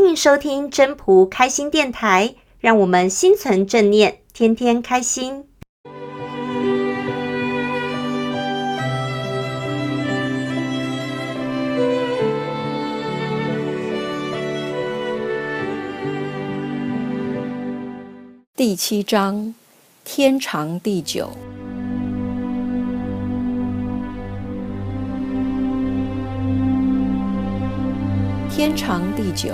欢迎收听真仆开心电台，让我们心存正念，天天开心。第七章，天长地久。天长地久，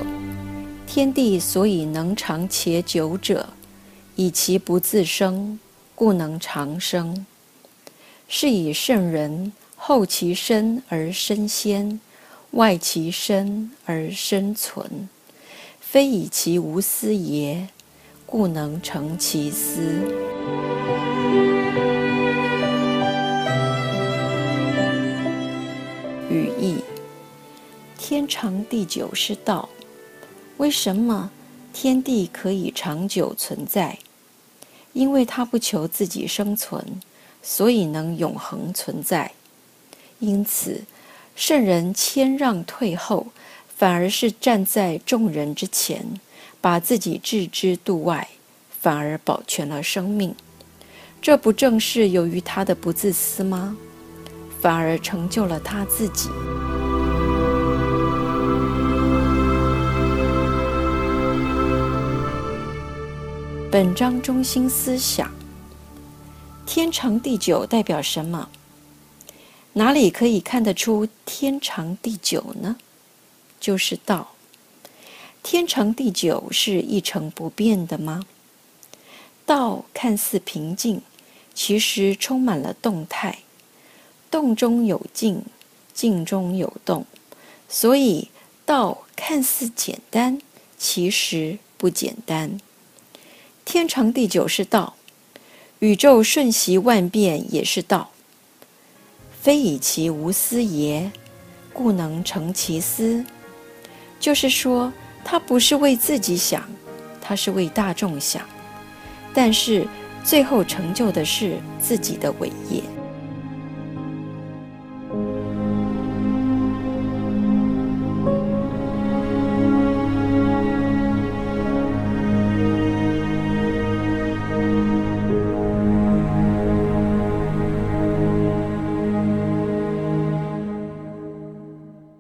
天地所以能长且久者，以其不自生，故能长生。是以圣人后其身而身先，外其身而身存，非以其无私也，故能成其私。语义。天长地久是道。为什么天地可以长久存在？因为它不求自己生存，所以能永恒存在。因此，圣人谦让退后，反而是站在众人之前，把自己置之度外，反而保全了生命。这不正是由于他的不自私吗？反而成就了他自己。本章中心思想：天长地久代表什么？哪里可以看得出天长地久呢？就是道。天长地久是一成不变的吗？道看似平静，其实充满了动态。动中有静，静中有动，所以道看似简单，其实不简单。天长地久是道，宇宙瞬息万变也是道。非以其无私也，故能成其私。就是说，他不是为自己想，他是为大众想，但是最后成就的是自己的伟业。